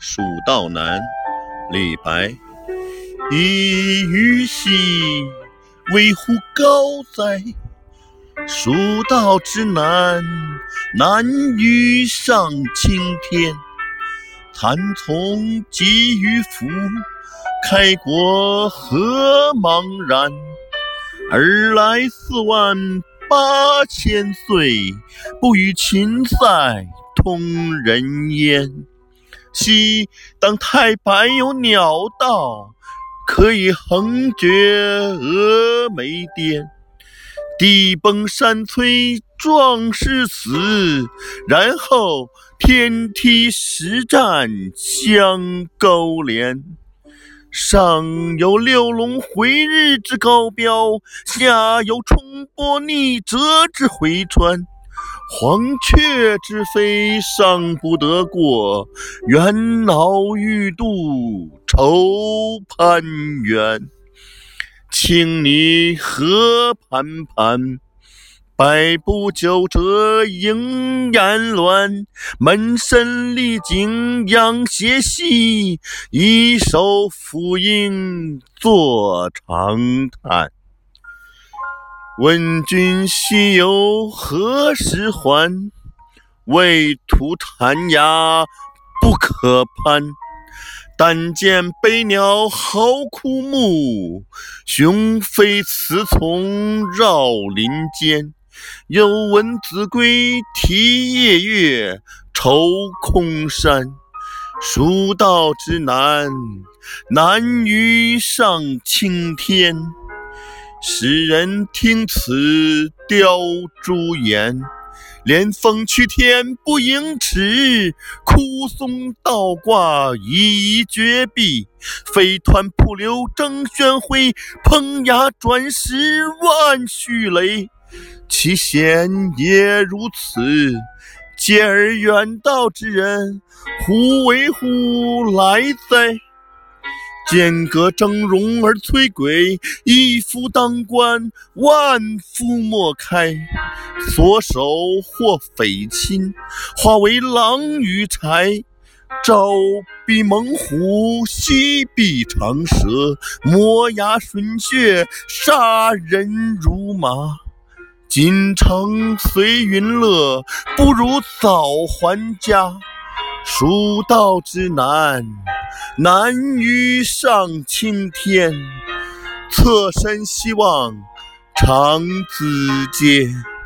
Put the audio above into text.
蜀道难，李白。一鱼兮，为乎高哉？蜀道之难，难于上青天。蚕丛及鱼凫，开国何茫然！尔来四万八千岁，不与秦塞通人烟。昔当太白有鸟道，可以横绝峨眉巅。地崩山摧壮士死，然后天梯石栈相钩连。上有六龙回日之高标，下有冲波逆折之回川。黄雀之飞尚不得过，猿猱欲度愁攀援。青泥何盘盘，百步九折萦岩峦。门深历井仰斜息，一手抚膺坐长叹。问君西游何时还？畏途残涯不可攀。但见悲鸟号枯木，雄飞雌从绕林间。又闻子规啼夜月，愁空山。蜀道之难，难于上青天。使人听此凋朱颜，连峰去天不盈尺，枯松倒挂倚绝壁。飞湍瀑流争喧哗，蓬崖转石万绪雷。其险也如此，嗟尔远道之人，胡为乎来哉？剑阁峥嵘而崔嵬，一夫当关，万夫莫开。所守或匪侵，化为狼与豺。朝避猛虎，夕避长蛇，磨牙吮血，杀人如麻。锦城随云乐，不如早还家。蜀道之难，难于上青天。侧身西望，长咨嗟。